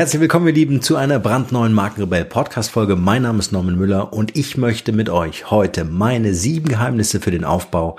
Herzlich willkommen, ihr Lieben, zu einer brandneuen Markenrebell Podcast Folge. Mein Name ist Norman Müller und ich möchte mit euch heute meine sieben Geheimnisse für den Aufbau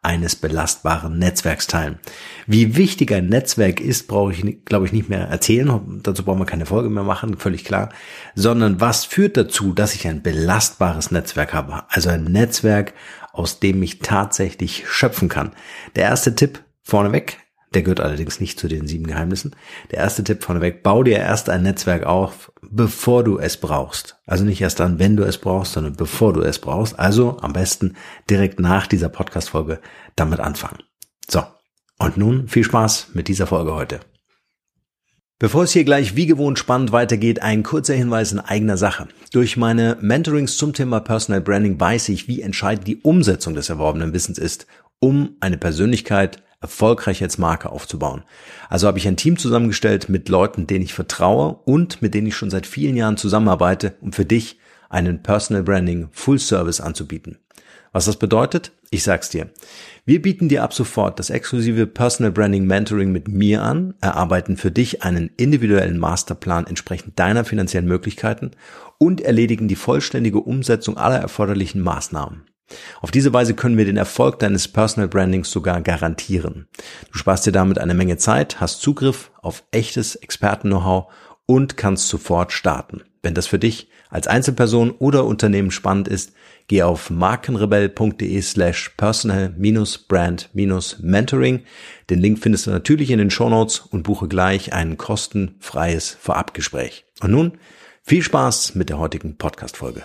eines belastbaren Netzwerks teilen. Wie wichtig ein Netzwerk ist, brauche ich, glaube ich, nicht mehr erzählen. Dazu brauchen wir keine Folge mehr machen, völlig klar. Sondern was führt dazu, dass ich ein belastbares Netzwerk habe? Also ein Netzwerk, aus dem ich tatsächlich schöpfen kann. Der erste Tipp vorneweg, der gehört allerdings nicht zu den sieben Geheimnissen. Der erste Tipp vorneweg, bau dir erst ein Netzwerk auf, bevor du es brauchst. Also nicht erst dann, wenn du es brauchst, sondern bevor du es brauchst. Also am besten direkt nach dieser Podcast-Folge damit anfangen. So. Und nun viel Spaß mit dieser Folge heute. Bevor es hier gleich wie gewohnt spannend weitergeht, ein kurzer Hinweis in eigener Sache. Durch meine Mentorings zum Thema Personal Branding weiß ich, wie entscheidend die Umsetzung des erworbenen Wissens ist, um eine Persönlichkeit erfolgreich als Marke aufzubauen. Also habe ich ein Team zusammengestellt mit Leuten, denen ich vertraue und mit denen ich schon seit vielen Jahren zusammenarbeite, um für dich einen Personal Branding Full Service anzubieten. Was das bedeutet? Ich sag's dir. Wir bieten dir ab sofort das exklusive Personal Branding Mentoring mit mir an, erarbeiten für dich einen individuellen Masterplan entsprechend deiner finanziellen Möglichkeiten und erledigen die vollständige Umsetzung aller erforderlichen Maßnahmen. Auf diese Weise können wir den Erfolg deines Personal Brandings sogar garantieren. Du sparst dir damit eine Menge Zeit, hast Zugriff auf echtes Experten-Know-how und kannst sofort starten. Wenn das für dich als Einzelperson oder Unternehmen spannend ist, geh auf markenrebell.de slash personal-brand-mentoring. Den Link findest du natürlich in den Shownotes und buche gleich ein kostenfreies Vorabgespräch. Und nun viel Spaß mit der heutigen Podcast-Folge.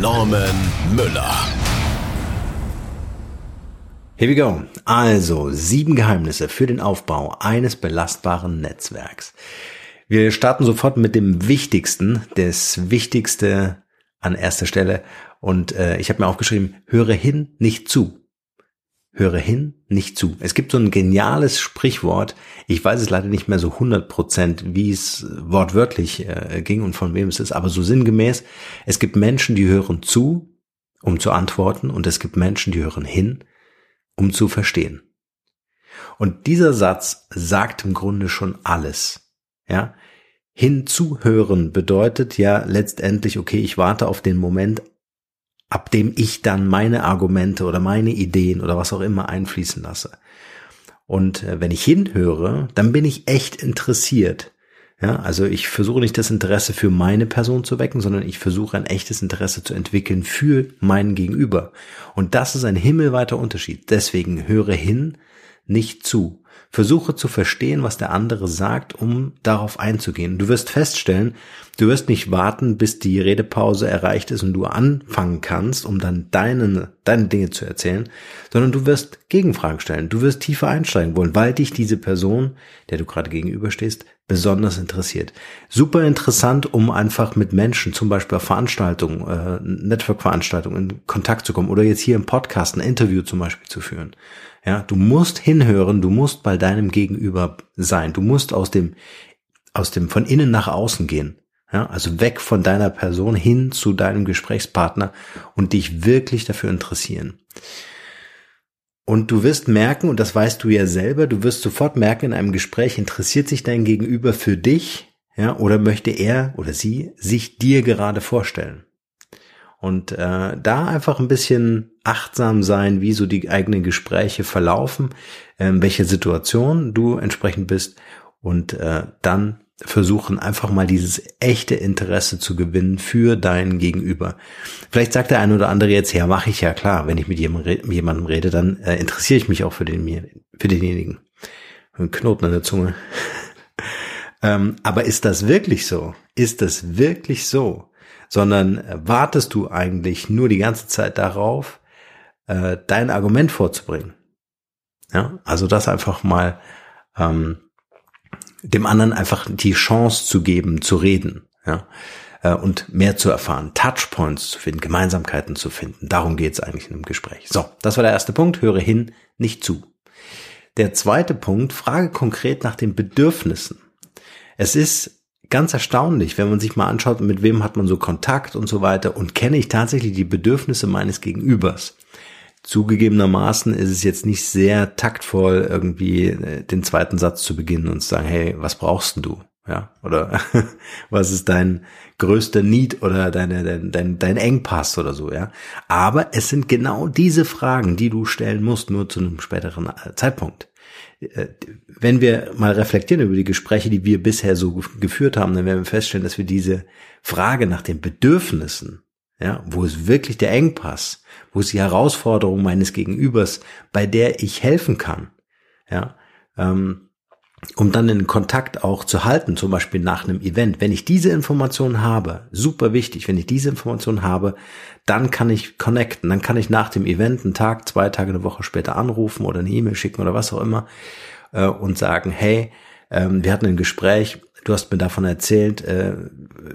Norman Müller. Here we go. Also, sieben Geheimnisse für den Aufbau eines belastbaren Netzwerks. Wir starten sofort mit dem Wichtigsten, das Wichtigste an erster Stelle. Und äh, ich habe mir aufgeschrieben, höre hin, nicht zu höre hin, nicht zu. Es gibt so ein geniales Sprichwort, ich weiß es leider nicht mehr so 100 Prozent, wie es wortwörtlich äh, ging und von wem es ist, aber so sinngemäß, es gibt Menschen, die hören zu, um zu antworten, und es gibt Menschen, die hören hin, um zu verstehen. Und dieser Satz sagt im Grunde schon alles. Ja, hinzuhören bedeutet ja letztendlich, okay, ich warte auf den Moment, ab dem ich dann meine Argumente oder meine Ideen oder was auch immer einfließen lasse. Und äh, wenn ich hinhöre, dann bin ich echt interessiert. Ja, also ich versuche nicht das Interesse für meine Person zu wecken, sondern ich versuche ein echtes Interesse zu entwickeln für meinen Gegenüber. Und das ist ein himmelweiter Unterschied. Deswegen höre hin, nicht zu. Versuche zu verstehen, was der andere sagt, um darauf einzugehen. Du wirst feststellen, du wirst nicht warten, bis die Redepause erreicht ist und du anfangen kannst, um dann deine, deine Dinge zu erzählen, sondern du wirst Gegenfragen stellen. Du wirst tiefer einsteigen wollen, weil dich diese Person, der du gerade gegenüberstehst, besonders interessiert. Super interessant, um einfach mit Menschen, zum Beispiel auf Veranstaltungen, äh, Network-Veranstaltungen in Kontakt zu kommen oder jetzt hier im Podcast ein Interview zum Beispiel zu führen. Ja, du musst hinhören, du musst bei deinem Gegenüber sein, du musst aus dem, aus dem von innen nach außen gehen. Ja, also weg von deiner Person hin zu deinem Gesprächspartner und dich wirklich dafür interessieren. Und du wirst merken, und das weißt du ja selber, du wirst sofort merken, in einem Gespräch interessiert sich dein Gegenüber für dich, ja, oder möchte er oder sie sich dir gerade vorstellen. Und äh, da einfach ein bisschen achtsam sein, wie so die eigenen Gespräche verlaufen, äh, welche Situation du entsprechend bist und äh, dann versuchen einfach mal dieses echte Interesse zu gewinnen für dein Gegenüber. Vielleicht sagt der eine oder andere jetzt, ja, mache ich ja klar, wenn ich mit jemandem rede, dann äh, interessiere ich mich auch für, den, für denjenigen. Ein Knoten an der Zunge. ähm, aber ist das wirklich so? Ist das wirklich so? Sondern äh, wartest du eigentlich nur die ganze Zeit darauf, äh, dein Argument vorzubringen? Ja, also das einfach mal ähm, dem anderen einfach die Chance zu geben, zu reden, ja, äh, und mehr zu erfahren, Touchpoints zu finden, Gemeinsamkeiten zu finden. Darum geht es eigentlich in einem Gespräch. So, das war der erste Punkt. Höre hin, nicht zu. Der zweite Punkt, frage konkret nach den Bedürfnissen. Es ist ganz erstaunlich, wenn man sich mal anschaut, mit wem hat man so Kontakt und so weiter und kenne ich tatsächlich die Bedürfnisse meines Gegenübers. Zugegebenermaßen ist es jetzt nicht sehr taktvoll, irgendwie äh, den zweiten Satz zu beginnen und zu sagen, hey, was brauchst denn du? Ja, oder was ist dein größter Need oder deine, dein, dein, dein Engpass oder so, ja. Aber es sind genau diese Fragen, die du stellen musst, nur zu einem späteren äh, Zeitpunkt. Äh, wenn wir mal reflektieren über die Gespräche, die wir bisher so geführt haben, dann werden wir feststellen, dass wir diese Frage nach den Bedürfnissen, ja, wo ist wirklich der Engpass, wo ist die Herausforderung meines Gegenübers, bei der ich helfen kann, ja, ähm, um dann den Kontakt auch zu halten, zum Beispiel nach einem Event. Wenn ich diese Information habe, super wichtig, wenn ich diese Information habe, dann kann ich connecten, dann kann ich nach dem Event einen Tag, zwei Tage, eine Woche später anrufen oder eine E-Mail schicken oder was auch immer äh, und sagen, hey, ähm, wir hatten ein Gespräch, du hast mir davon erzählt, äh,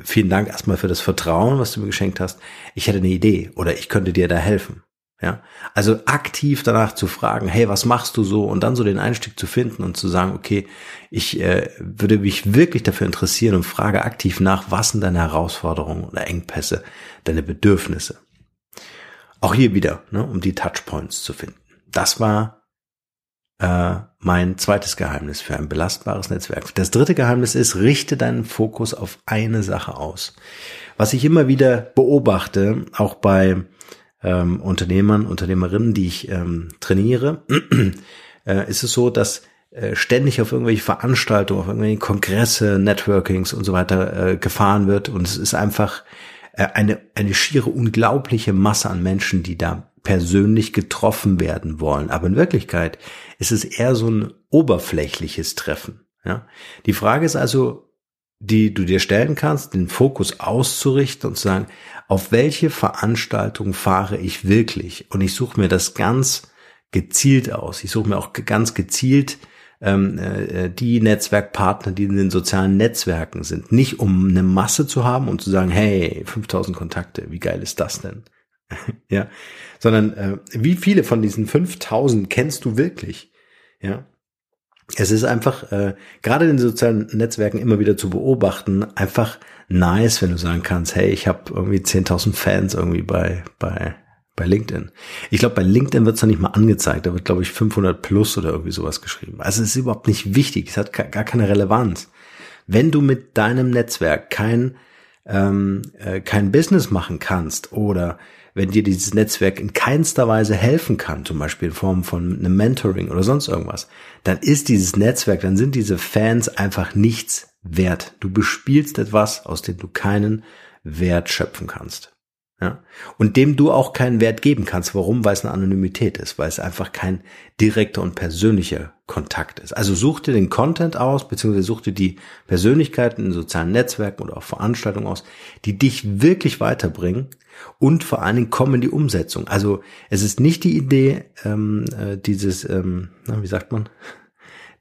vielen Dank erstmal für das Vertrauen, was du mir geschenkt hast. Ich hätte eine Idee oder ich könnte dir da helfen. Ja, also aktiv danach zu fragen, hey, was machst du so? Und dann so den Einstieg zu finden und zu sagen, okay, ich äh, würde mich wirklich dafür interessieren und frage aktiv nach, was sind deine Herausforderungen oder Engpässe, deine Bedürfnisse. Auch hier wieder, ne, um die Touchpoints zu finden. Das war äh, mein zweites Geheimnis für ein belastbares Netzwerk. Das dritte Geheimnis ist, richte deinen Fokus auf eine Sache aus. Was ich immer wieder beobachte, auch bei ähm, Unternehmern, Unternehmerinnen, die ich ähm, trainiere, äh, ist es so, dass äh, ständig auf irgendwelche Veranstaltungen, auf irgendwelche Kongresse, Networkings und so weiter äh, gefahren wird und es ist einfach äh, eine, eine schiere unglaubliche Masse an Menschen, die da persönlich getroffen werden wollen. Aber in Wirklichkeit ist es eher so ein oberflächliches Treffen. Ja? Die Frage ist also, die du dir stellen kannst, den Fokus auszurichten und zu sagen, auf welche Veranstaltung fahre ich wirklich? Und ich suche mir das ganz gezielt aus. Ich suche mir auch ganz gezielt ähm, äh, die Netzwerkpartner, die in den sozialen Netzwerken sind. Nicht um eine Masse zu haben und zu sagen, hey, 5000 Kontakte, wie geil ist das denn? ja, sondern äh, wie viele von diesen 5000 kennst du wirklich? Ja, es ist einfach, äh, gerade in den sozialen Netzwerken immer wieder zu beobachten, einfach nice, wenn du sagen kannst, hey, ich habe irgendwie 10.000 Fans irgendwie bei, bei, bei LinkedIn. Ich glaube, bei LinkedIn wird es noch nicht mal angezeigt. Da wird, glaube ich, 500 plus oder irgendwie sowas geschrieben. Also es ist überhaupt nicht wichtig. Es hat gar keine Relevanz. Wenn du mit deinem Netzwerk kein, ähm, äh, kein Business machen kannst oder wenn dir dieses Netzwerk in keinster Weise helfen kann, zum Beispiel in Form von einem Mentoring oder sonst irgendwas, dann ist dieses Netzwerk, dann sind diese Fans einfach nichts wert. Du bespielst etwas, aus dem du keinen Wert schöpfen kannst. Ja? Und dem du auch keinen Wert geben kannst. Warum? Weil es eine Anonymität ist, weil es einfach kein direkter und persönlicher Kontakt ist. Also such dir den Content aus, beziehungsweise such dir die Persönlichkeiten in sozialen Netzwerken oder auch Veranstaltungen aus, die dich wirklich weiterbringen und vor allen Dingen komm in die Umsetzung. Also es ist nicht die Idee, ähm, äh, dieses, ähm, na, wie sagt man,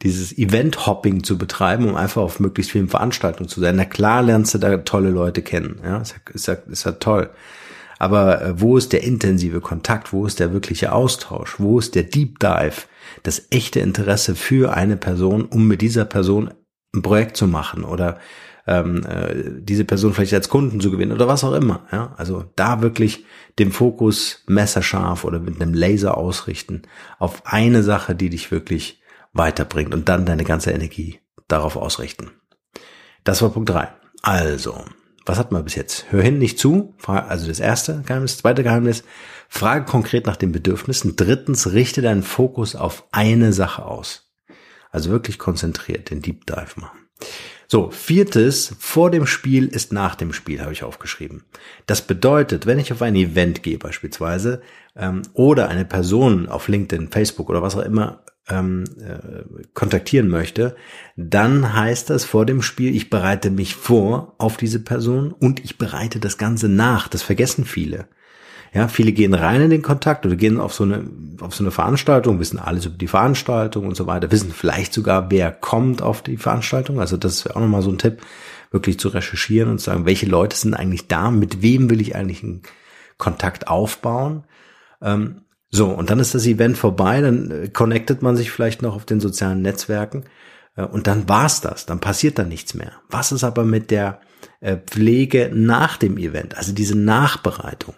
dieses Event-Hopping zu betreiben, um einfach auf möglichst vielen Veranstaltungen zu sein. Na klar lernst du da tolle Leute kennen, ja, ist ja, ist ja, ist ja toll. Aber äh, wo ist der intensive Kontakt? Wo ist der wirkliche Austausch? Wo ist der Deep Dive? Das echte Interesse für eine Person, um mit dieser Person ein Projekt zu machen oder ähm, äh, diese Person vielleicht als Kunden zu gewinnen oder was auch immer. Ja? Also da wirklich den Fokus messerscharf oder mit einem Laser ausrichten auf eine Sache, die dich wirklich weiterbringt und dann deine ganze Energie darauf ausrichten. Das war Punkt drei. Also, was hat man bis jetzt? Hör hin, nicht zu. Also das erste Geheimnis. Zweite Geheimnis. Frage konkret nach den Bedürfnissen. Drittens, richte deinen Fokus auf eine Sache aus. Also wirklich konzentriert, den Deep Dive machen. So, viertes, vor dem Spiel ist nach dem Spiel, habe ich aufgeschrieben. Das bedeutet, wenn ich auf ein Event gehe beispielsweise ähm, oder eine Person auf LinkedIn, Facebook oder was auch immer ähm, äh, kontaktieren möchte, dann heißt das vor dem Spiel, ich bereite mich vor auf diese Person und ich bereite das Ganze nach. Das vergessen viele. Ja, viele gehen rein in den Kontakt oder gehen auf so eine, auf so eine Veranstaltung, wissen alles über die Veranstaltung und so weiter, wissen vielleicht sogar, wer kommt auf die Veranstaltung. Also das wäre auch nochmal so ein Tipp, wirklich zu recherchieren und zu sagen, welche Leute sind eigentlich da, mit wem will ich eigentlich einen Kontakt aufbauen. Ähm, so, und dann ist das Event vorbei, dann äh, connectet man sich vielleicht noch auf den sozialen Netzwerken äh, und dann war's das, dann passiert da nichts mehr. Was ist aber mit der äh, Pflege nach dem Event, also diese Nachbereitung,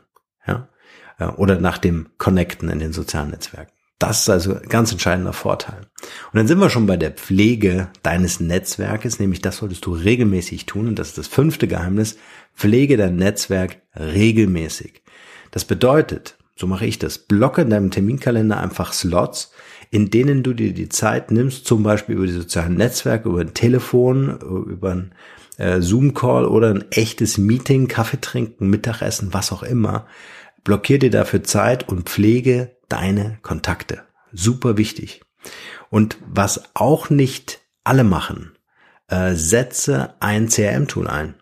ja, oder nach dem Connecten in den sozialen Netzwerken? Das ist also ein ganz entscheidender Vorteil. Und dann sind wir schon bei der Pflege deines Netzwerkes, nämlich das solltest du regelmäßig tun. Und das ist das fünfte Geheimnis. Pflege dein Netzwerk regelmäßig. Das bedeutet, so mache ich das, blocke in deinem Terminkalender einfach Slots, in denen du dir die Zeit nimmst, zum Beispiel über die sozialen Netzwerke, über ein Telefon, über ein äh, Zoom-Call oder ein echtes Meeting, Kaffee trinken, Mittagessen, was auch immer. Blockier dir dafür Zeit und pflege deine Kontakte. Super wichtig. Und was auch nicht alle machen, äh, setze ein CRM-Tool ein.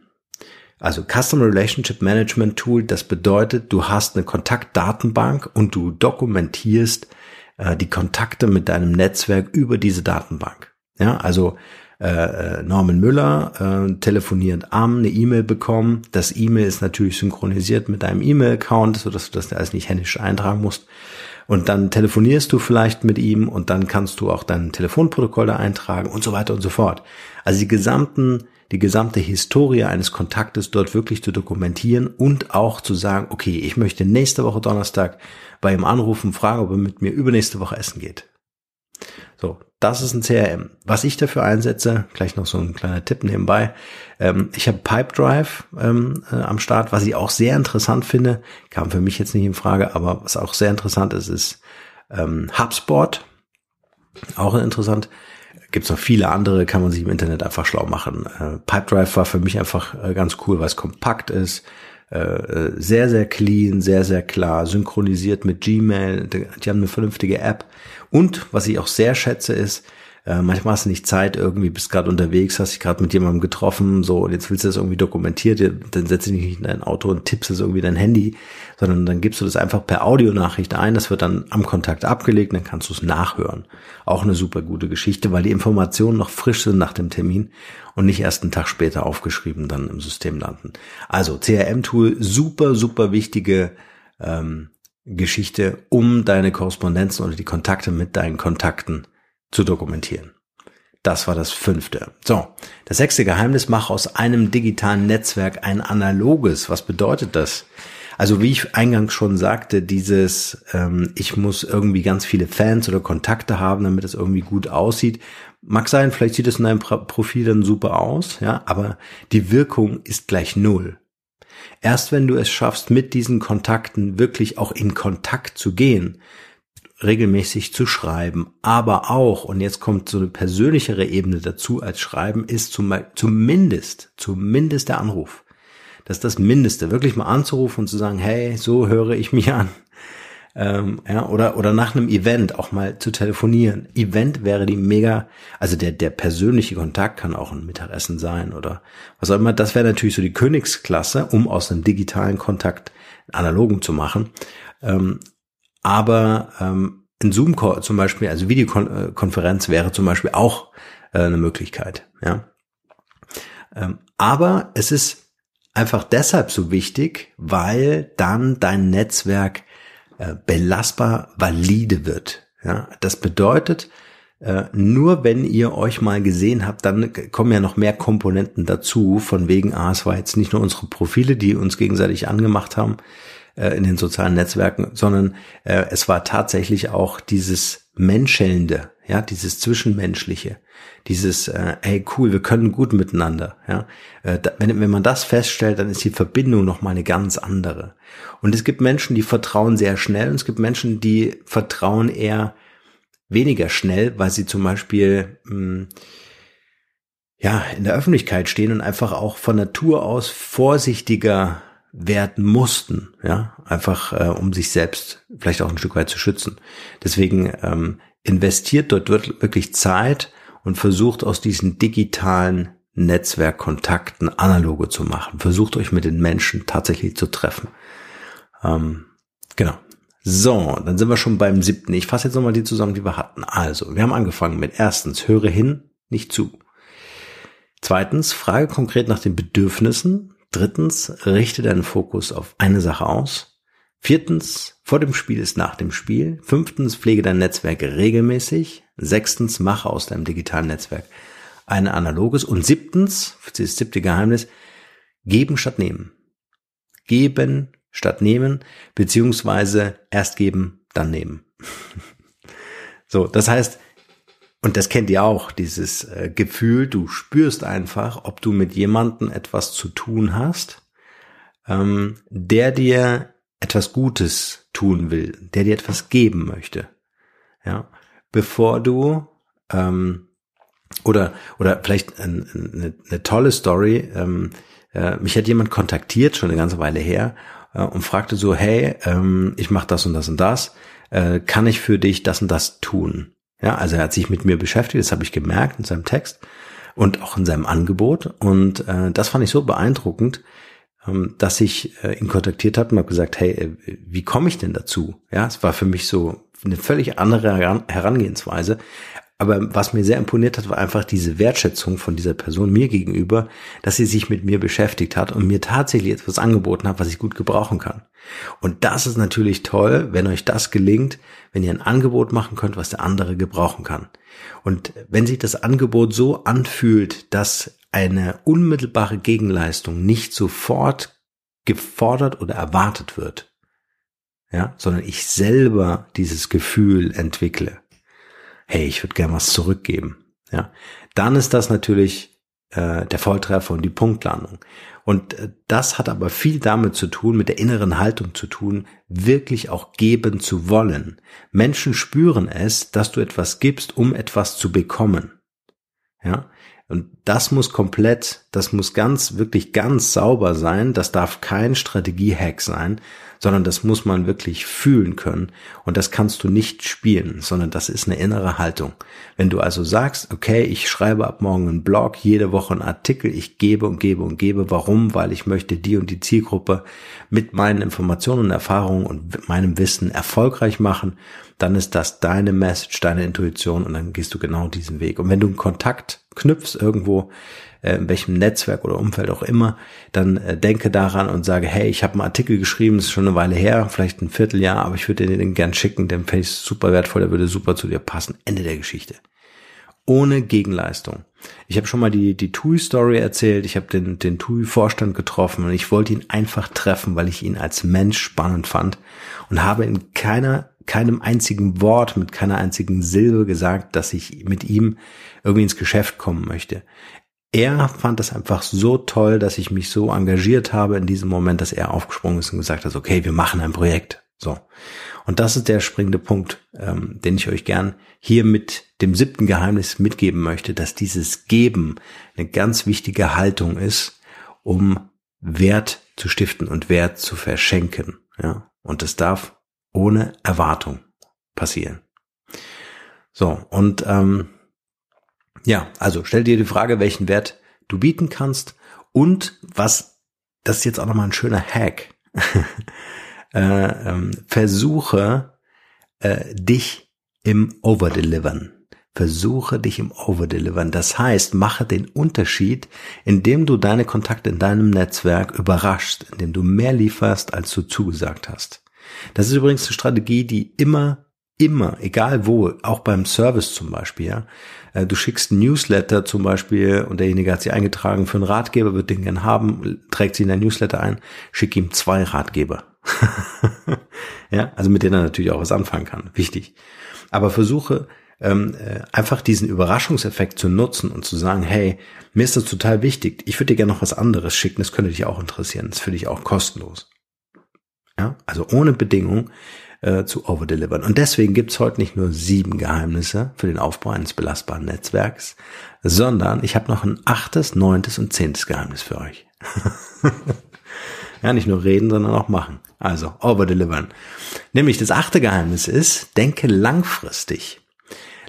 Also Customer Relationship Management Tool, das bedeutet, du hast eine Kontaktdatenbank und du dokumentierst äh, die Kontakte mit deinem Netzwerk über diese Datenbank. Ja, also äh, Norman Müller äh, telefonierend am eine E-Mail bekommen. Das E-Mail ist natürlich synchronisiert mit deinem E-Mail-Account, sodass du das alles nicht händisch eintragen musst. Und dann telefonierst du vielleicht mit ihm und dann kannst du auch dein Telefonprotokoll da eintragen und so weiter und so fort. Also die gesamten die gesamte Historie eines Kontaktes dort wirklich zu dokumentieren und auch zu sagen, okay, ich möchte nächste Woche Donnerstag bei ihm anrufen, fragen, ob er mit mir übernächste Woche essen geht. So, das ist ein CRM. Was ich dafür einsetze, gleich noch so ein kleiner Tipp nebenbei. Ähm, ich habe Pipedrive ähm, äh, am Start, was ich auch sehr interessant finde. Kam für mich jetzt nicht in Frage, aber was auch sehr interessant ist, ist ähm, HubSpot. Auch interessant. Gibt es noch viele andere, kann man sich im Internet einfach schlau machen. Äh, Pipedrive war für mich einfach äh, ganz cool, weil es kompakt ist, äh, äh, sehr, sehr clean, sehr, sehr klar, synchronisiert mit Gmail. Die, die haben eine vernünftige App. Und was ich auch sehr schätze, ist, äh, manchmal hast du nicht Zeit, irgendwie bist gerade unterwegs, hast dich gerade mit jemandem getroffen, so und jetzt willst du das irgendwie dokumentiert, dann setzt du dich nicht in dein Auto und tippst es irgendwie dein Handy, sondern dann gibst du das einfach per Audionachricht ein, das wird dann am Kontakt abgelegt, dann kannst du es nachhören. Auch eine super gute Geschichte, weil die Informationen noch frisch sind nach dem Termin und nicht erst einen Tag später aufgeschrieben dann im System landen. Also CRM-Tool, super, super wichtige ähm, Geschichte, um deine Korrespondenzen oder die Kontakte mit deinen Kontakten zu dokumentieren. Das war das fünfte. So, das sechste Geheimnis, mach aus einem digitalen Netzwerk ein analoges. Was bedeutet das? Also wie ich eingangs schon sagte, dieses, ähm, ich muss irgendwie ganz viele Fans oder Kontakte haben, damit es irgendwie gut aussieht. Mag sein, vielleicht sieht es in deinem Profil dann super aus, ja, aber die Wirkung ist gleich null. Erst wenn du es schaffst, mit diesen Kontakten wirklich auch in Kontakt zu gehen, regelmäßig zu schreiben, aber auch, und jetzt kommt so eine persönlichere Ebene dazu als Schreiben, ist zum, zumindest, zumindest der Anruf. Das ist das Mindeste, wirklich mal anzurufen und zu sagen, hey, so höre ich mich an. Ähm, ja, oder, oder nach einem Event auch mal zu telefonieren. Event wäre die mega, also der, der persönliche Kontakt kann auch ein Mittagessen sein oder was auch immer. Das wäre natürlich so die Königsklasse, um aus einem digitalen Kontakt analogen zu machen. Ähm, aber ähm, ein Zoom-Call zum Beispiel, also Videokonferenz wäre zum Beispiel auch äh, eine Möglichkeit. Ja. Ähm, aber es ist einfach deshalb so wichtig, weil dann dein Netzwerk äh, belastbar valide wird. Ja, das bedeutet, äh, nur wenn ihr euch mal gesehen habt, dann kommen ja noch mehr Komponenten dazu, von wegen, ah, es war jetzt nicht nur unsere Profile, die uns gegenseitig angemacht haben, äh, in den sozialen Netzwerken, sondern äh, es war tatsächlich auch dieses Menschelnde, ja, dieses Zwischenmenschliche, dieses, äh, hey cool, wir können gut miteinander, ja. Äh, da, wenn, wenn man das feststellt, dann ist die Verbindung nochmal eine ganz andere. Und es gibt Menschen, die vertrauen sehr schnell und es gibt Menschen, die vertrauen eher weniger schnell, weil sie zum Beispiel mh, hm, ja in der Öffentlichkeit stehen und einfach auch von Natur aus vorsichtiger werden mussten, ja, einfach äh, um sich selbst vielleicht auch ein Stück weit zu schützen. Deswegen ähm, investiert dort wirklich Zeit und versucht aus diesen digitalen Netzwerkkontakten analoge zu machen. Versucht euch mit den Menschen tatsächlich zu treffen. Ähm, Genau. So, dann sind wir schon beim siebten. Ich fasse jetzt nochmal die zusammen, die wir hatten. Also, wir haben angefangen mit erstens, höre hin, nicht zu. Zweitens, frage konkret nach den Bedürfnissen. Drittens, richte deinen Fokus auf eine Sache aus. Viertens, vor dem Spiel ist nach dem Spiel. Fünftens, pflege dein Netzwerk regelmäßig. Sechstens, mache aus deinem digitalen Netzwerk ein analoges. Und siebtens, das siebte Geheimnis, geben statt nehmen. Geben statt nehmen, beziehungsweise erst geben, dann nehmen. so, das heißt, und das kennt ihr auch, dieses äh, Gefühl, du spürst einfach, ob du mit jemandem etwas zu tun hast, ähm, der dir etwas Gutes tun will, der dir etwas geben möchte. Ja, bevor du ähm, oder oder vielleicht ein, eine, eine tolle Story. Ähm, äh, mich hat jemand kontaktiert schon eine ganze Weile her äh, und fragte so, hey, ähm, ich mache das und das und das, äh, kann ich für dich das und das tun? Ja, also er hat sich mit mir beschäftigt, das habe ich gemerkt in seinem Text und auch in seinem Angebot. Und äh, das fand ich so beeindruckend, ähm, dass ich äh, ihn kontaktiert habe und habe gesagt, hey, äh, wie komme ich denn dazu? Ja, es war für mich so eine völlig andere Herangehensweise. Aber was mir sehr imponiert hat, war einfach diese Wertschätzung von dieser Person mir gegenüber, dass sie sich mit mir beschäftigt hat und mir tatsächlich etwas angeboten hat, was ich gut gebrauchen kann. Und das ist natürlich toll, wenn euch das gelingt, wenn ihr ein Angebot machen könnt, was der andere gebrauchen kann. Und wenn sich das Angebot so anfühlt, dass eine unmittelbare Gegenleistung nicht sofort gefordert oder erwartet wird, ja, sondern ich selber dieses Gefühl entwickle, hey, ich würde gern was zurückgeben, ja, dann ist das natürlich äh, der Volltreffer und die Punktlandung. Und äh, das hat aber viel damit zu tun, mit der inneren Haltung zu tun, wirklich auch geben zu wollen. Menschen spüren es, dass du etwas gibst, um etwas zu bekommen. Ja, und das muss komplett, das muss ganz, wirklich ganz sauber sein. Das darf kein Strategiehack sein, sondern das muss man wirklich fühlen können. Und das kannst du nicht spielen, sondern das ist eine innere Haltung. Wenn du also sagst, okay, ich schreibe ab morgen einen Blog, jede Woche einen Artikel, ich gebe und gebe und gebe. Warum? Weil ich möchte die und die Zielgruppe mit meinen Informationen und Erfahrungen und meinem Wissen erfolgreich machen dann ist das deine Message, deine Intuition und dann gehst du genau diesen Weg. Und wenn du einen Kontakt knüpfst irgendwo, äh, in welchem Netzwerk oder Umfeld auch immer, dann äh, denke daran und sage, hey, ich habe einen Artikel geschrieben, ist schon eine Weile her, vielleicht ein Vierteljahr, aber ich würde dir den gern schicken, den fände ich super wertvoll, der würde super zu dir passen. Ende der Geschichte. Ohne Gegenleistung. Ich habe schon mal die, die TUI-Story erzählt, ich habe den, den TUI-Vorstand getroffen und ich wollte ihn einfach treffen, weil ich ihn als Mensch spannend fand und habe in keiner keinem einzigen Wort, mit keiner einzigen Silbe gesagt, dass ich mit ihm irgendwie ins Geschäft kommen möchte. Er fand das einfach so toll, dass ich mich so engagiert habe in diesem Moment, dass er aufgesprungen ist und gesagt hat, okay, wir machen ein Projekt. So. Und das ist der springende Punkt, ähm, den ich euch gern hier mit dem siebten Geheimnis mitgeben möchte, dass dieses Geben eine ganz wichtige Haltung ist, um Wert zu stiften und Wert zu verschenken. Ja. Und das darf ohne Erwartung passieren. So, und ähm, ja, also stell dir die Frage, welchen Wert du bieten kannst und was, das ist jetzt auch nochmal ein schöner Hack. äh, ähm, versuche äh, dich im Overdelivern. Versuche dich im Overdelivern. Das heißt, mache den Unterschied, indem du deine Kontakte in deinem Netzwerk überraschst, indem du mehr lieferst, als du zugesagt hast. Das ist übrigens eine Strategie, die immer, immer, egal wo, auch beim Service zum Beispiel, ja. Äh, du schickst ein Newsletter zum Beispiel und derjenige hat sich eingetragen für einen Ratgeber, wird den gern haben, trägt sie in dein Newsletter ein, schick ihm zwei Ratgeber. ja, also mit denen er natürlich auch was anfangen kann. Wichtig. Aber versuche ähm, äh, einfach diesen Überraschungseffekt zu nutzen und zu sagen, hey, mir ist das total wichtig, ich würde dir gerne noch was anderes schicken, das könnte dich auch interessieren, das für dich auch kostenlos. Ja, also ohne Bedingung äh, zu overdelivern. Und deswegen gibt's heute nicht nur sieben Geheimnisse für den Aufbau eines belastbaren Netzwerks, sondern ich habe noch ein achtes, neuntes und zehntes Geheimnis für euch. ja, nicht nur reden, sondern auch machen. Also overdelivern. Nämlich das achte Geheimnis ist, denke langfristig.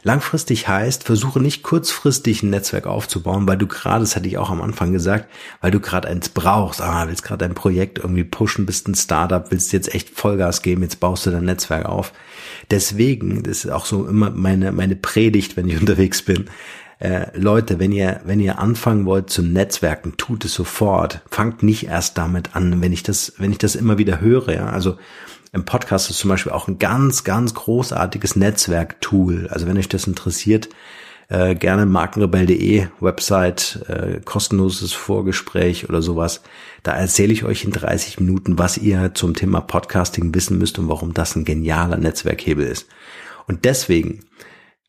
Langfristig heißt, versuche nicht kurzfristig ein Netzwerk aufzubauen, weil du gerade, das hatte ich auch am Anfang gesagt, weil du gerade eins brauchst. Ah, willst gerade ein Projekt irgendwie pushen, bist ein Startup, willst jetzt echt Vollgas geben, jetzt baust du dein Netzwerk auf. Deswegen, das ist auch so immer meine, meine Predigt, wenn ich unterwegs bin. Äh, Leute, wenn ihr, wenn ihr anfangen wollt zu Netzwerken, tut es sofort. Fangt nicht erst damit an, wenn ich das, wenn ich das immer wieder höre, ja. Also, im Podcast ist zum Beispiel auch ein ganz, ganz großartiges Netzwerktool. Also wenn euch das interessiert, äh, gerne markenrebell.de Website, äh, kostenloses Vorgespräch oder sowas. Da erzähle ich euch in 30 Minuten, was ihr zum Thema Podcasting wissen müsst und warum das ein genialer Netzwerkhebel ist. Und deswegen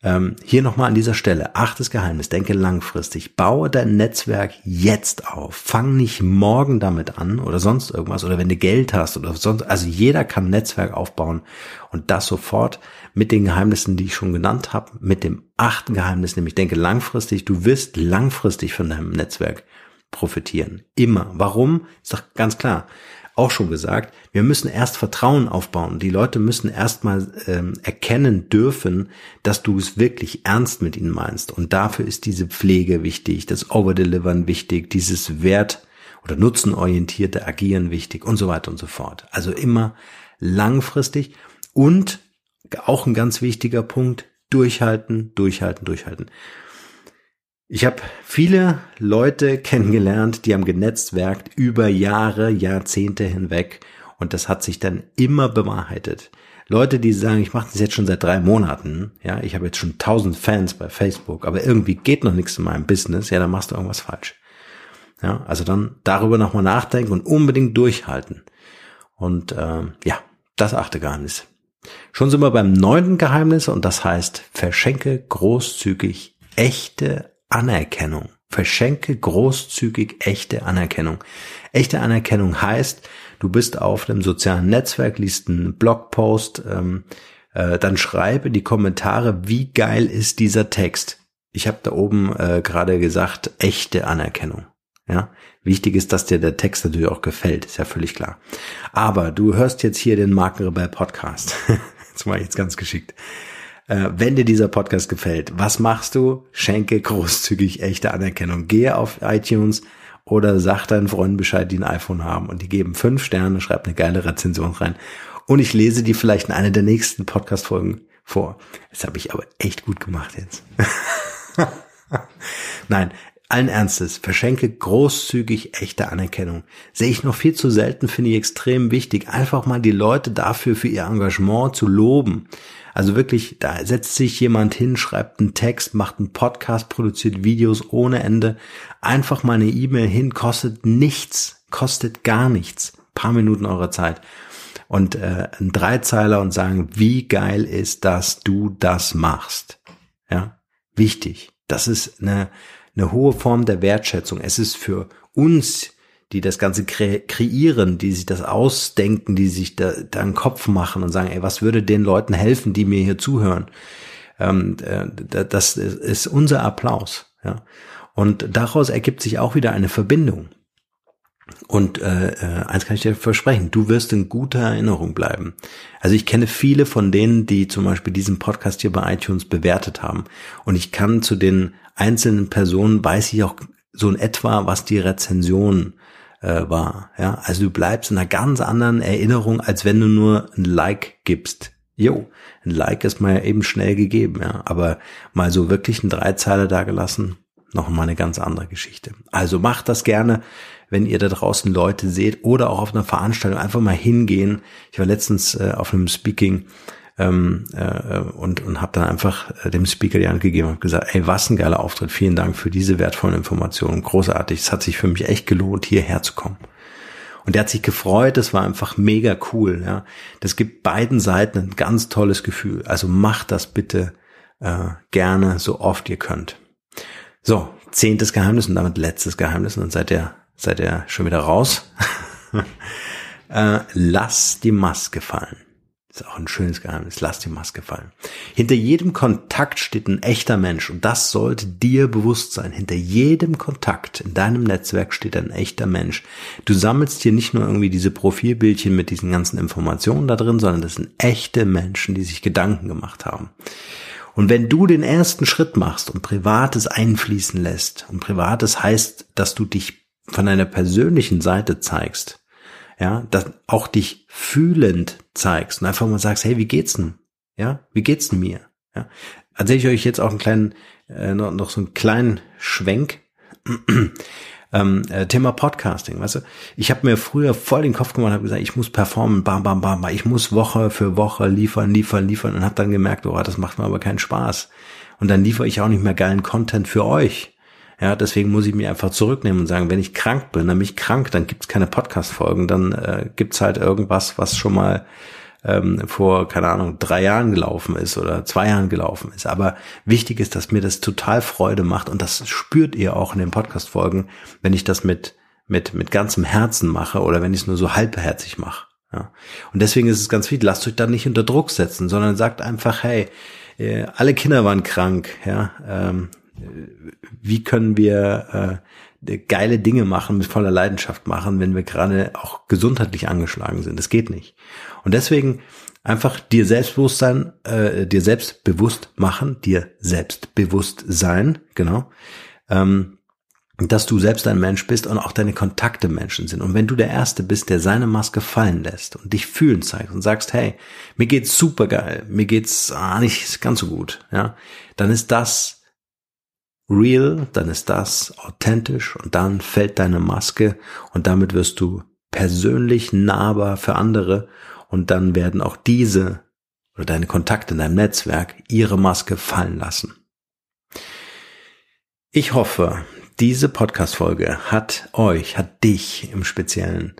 ähm, hier nochmal an dieser Stelle, achtes Geheimnis, denke langfristig, baue dein Netzwerk jetzt auf. Fang nicht morgen damit an oder sonst irgendwas oder wenn du Geld hast oder sonst, also jeder kann Netzwerk aufbauen und das sofort mit den Geheimnissen, die ich schon genannt habe, mit dem achten Geheimnis, nämlich denke langfristig, du wirst langfristig von deinem Netzwerk profitieren. Immer. Warum? Ist doch ganz klar auch schon gesagt, wir müssen erst Vertrauen aufbauen. Die Leute müssen erstmal ähm, erkennen dürfen, dass du es wirklich ernst mit ihnen meinst. Und dafür ist diese Pflege wichtig, das Overdelivern wichtig, dieses Wert- oder nutzenorientierte Agieren wichtig und so weiter und so fort. Also immer langfristig und auch ein ganz wichtiger Punkt, durchhalten, durchhalten, durchhalten. Ich habe viele Leute kennengelernt, die haben genetzwerkt über Jahre, Jahrzehnte hinweg und das hat sich dann immer bewahrheitet. Leute, die sagen, ich mache das jetzt schon seit drei Monaten, ja, ich habe jetzt schon tausend Fans bei Facebook, aber irgendwie geht noch nichts in meinem Business, ja, dann machst du irgendwas falsch. Ja, also dann darüber nochmal nachdenken und unbedingt durchhalten. Und äh, ja, das achte Geheimnis. Schon sind wir beim neunten Geheimnis und das heißt, verschenke großzügig echte Anerkennung. Verschenke großzügig echte Anerkennung. Echte Anerkennung heißt, du bist auf einem sozialen Netzwerk, liest einen Blogpost, ähm, äh, dann schreibe die Kommentare, wie geil ist dieser Text. Ich habe da oben äh, gerade gesagt, echte Anerkennung. Ja, wichtig ist, dass dir der Text natürlich auch gefällt, ist ja völlig klar. Aber du hörst jetzt hier den Markenrebell Podcast. das ich jetzt ganz geschickt. Äh, wenn dir dieser Podcast gefällt, was machst du? Schenke großzügig echte Anerkennung. Gehe auf iTunes oder sag deinen Freunden Bescheid, die ein iPhone haben und die geben fünf Sterne, schreib eine geile Rezension rein. Und ich lese die vielleicht in einer der nächsten Podcast-Folgen vor. Das habe ich aber echt gut gemacht jetzt. Nein, allen Ernstes, verschenke großzügig echte Anerkennung. Sehe ich noch viel zu selten, finde ich extrem wichtig, einfach mal die Leute dafür für ihr Engagement zu loben. Also wirklich, da setzt sich jemand hin, schreibt einen Text, macht einen Podcast, produziert Videos ohne Ende. Einfach mal eine E-Mail hin, kostet nichts, kostet gar nichts. paar Minuten eurer Zeit. Und äh, ein Dreizeiler und sagen, wie geil ist, dass du das machst. Ja, wichtig. Das ist eine, eine hohe Form der Wertschätzung. Es ist für uns die das Ganze kre kreieren, die sich das ausdenken, die sich da, da einen Kopf machen und sagen, ey, was würde den Leuten helfen, die mir hier zuhören? Ähm, äh, das ist unser Applaus. Ja? Und daraus ergibt sich auch wieder eine Verbindung. Und äh, äh, eins kann ich dir versprechen, du wirst in guter Erinnerung bleiben. Also ich kenne viele von denen, die zum Beispiel diesen Podcast hier bei iTunes bewertet haben. Und ich kann zu den einzelnen Personen, weiß ich auch so in etwa, was die Rezension äh, war. Ja, also du bleibst in einer ganz anderen Erinnerung, als wenn du nur ein Like gibst. Jo, ein Like ist mal eben schnell gegeben, ja, aber mal so wirklich ein Dreizeiler da gelassen, noch mal eine ganz andere Geschichte. Also macht das gerne, wenn ihr da draußen Leute seht oder auch auf einer Veranstaltung einfach mal hingehen. Ich war letztens äh, auf einem Speaking ähm, äh, und, und habe dann einfach äh, dem Speaker die Hand gegeben und gesagt, ey, was ein geiler Auftritt, vielen Dank für diese wertvollen Informationen, großartig, es hat sich für mich echt gelohnt, hierher zu kommen. Und der hat sich gefreut, das war einfach mega cool. Ja, Das gibt beiden Seiten ein ganz tolles Gefühl. Also macht das bitte äh, gerne so oft ihr könnt. So, zehntes Geheimnis und damit letztes Geheimnis und dann seid ihr, seid ihr schon wieder raus. äh, lass die Maske fallen. Ist auch ein schönes Geheimnis. Lass die Maske fallen. Hinter jedem Kontakt steht ein echter Mensch und das sollte dir bewusst sein. Hinter jedem Kontakt in deinem Netzwerk steht ein echter Mensch. Du sammelst hier nicht nur irgendwie diese Profilbildchen mit diesen ganzen Informationen da drin, sondern das sind echte Menschen, die sich Gedanken gemacht haben. Und wenn du den ersten Schritt machst und Privates einfließen lässt, und Privates heißt, dass du dich von deiner persönlichen Seite zeigst, ja, dass auch dich fühlend zeigst und einfach mal sagst, hey, wie geht's denn? Ja, wie geht's denn mir? Ja, erzähle ich euch jetzt auch einen kleinen, äh, noch, noch so einen kleinen Schwenk. ähm, äh, Thema Podcasting, weißt du? Ich habe mir früher voll den Kopf gemacht und habe gesagt, ich muss performen, bam, bam, bam, ich muss Woche für Woche liefern, liefern, liefern und habe dann gemerkt, oh, das macht mir aber keinen Spaß. Und dann liefere ich auch nicht mehr geilen Content für euch. Ja, deswegen muss ich mich einfach zurücknehmen und sagen, wenn ich krank bin, dann bin ich krank, dann gibt's keine Podcast-Folgen, dann äh, gibt's halt irgendwas, was schon mal ähm, vor, keine Ahnung, drei Jahren gelaufen ist oder zwei Jahren gelaufen ist. Aber wichtig ist, dass mir das total Freude macht und das spürt ihr auch in den Podcast-Folgen, wenn ich das mit, mit, mit ganzem Herzen mache oder wenn ich es nur so halbherzig mache. Ja. Und deswegen ist es ganz wichtig, lasst euch da nicht unter Druck setzen, sondern sagt einfach, hey, äh, alle Kinder waren krank, ja, ähm, wie können wir äh, geile Dinge machen, mit voller Leidenschaft machen, wenn wir gerade auch gesundheitlich angeschlagen sind. Das geht nicht. Und deswegen einfach dir Selbstbewusstsein, äh, dir selbst bewusst machen, dir selbst bewusst sein, genau, ähm, dass du selbst ein Mensch bist und auch deine Kontakte Menschen sind. Und wenn du der Erste bist, der seine Maske fallen lässt und dich fühlen zeigt und sagst, hey, mir geht's super geil, mir geht's ah, nicht ganz so gut, ja, dann ist das real, dann ist das authentisch und dann fällt deine Maske und damit wirst du persönlich nahbar für andere und dann werden auch diese oder deine Kontakte in deinem Netzwerk ihre Maske fallen lassen. Ich hoffe, diese Podcast-Folge hat euch, hat dich im Speziellen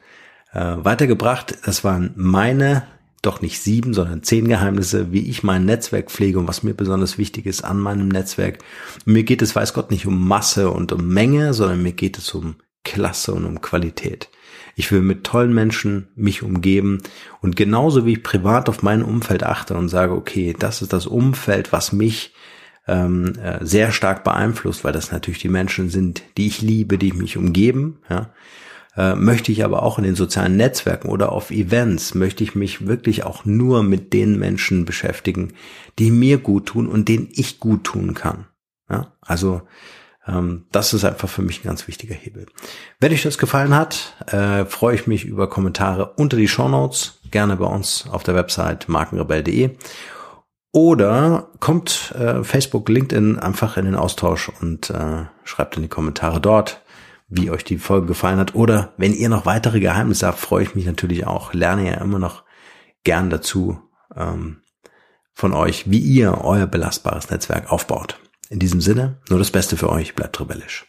äh, weitergebracht. Das waren meine doch nicht sieben, sondern zehn Geheimnisse, wie ich mein Netzwerk pflege und was mir besonders wichtig ist an meinem Netzwerk. Mir geht es, weiß Gott, nicht um Masse und um Menge, sondern mir geht es um Klasse und um Qualität. Ich will mit tollen Menschen mich umgeben und genauso wie ich privat auf mein Umfeld achte und sage, okay, das ist das Umfeld, was mich ähm, äh, sehr stark beeinflusst, weil das natürlich die Menschen sind, die ich liebe, die mich umgeben, ja, äh, möchte ich aber auch in den sozialen Netzwerken oder auf Events, möchte ich mich wirklich auch nur mit den Menschen beschäftigen, die mir gut tun und denen ich gut tun kann. Ja, also ähm, das ist einfach für mich ein ganz wichtiger Hebel. Wenn euch das gefallen hat, äh, freue ich mich über Kommentare unter die Show Notes, gerne bei uns auf der Website markenrebell.de oder kommt äh, Facebook, LinkedIn einfach in den Austausch und äh, schreibt in die Kommentare dort wie euch die Folge gefallen hat. Oder wenn ihr noch weitere Geheimnisse habt, freue ich mich natürlich auch. Lerne ja immer noch gern dazu ähm, von euch, wie ihr euer belastbares Netzwerk aufbaut. In diesem Sinne, nur das Beste für euch, bleibt rebellisch.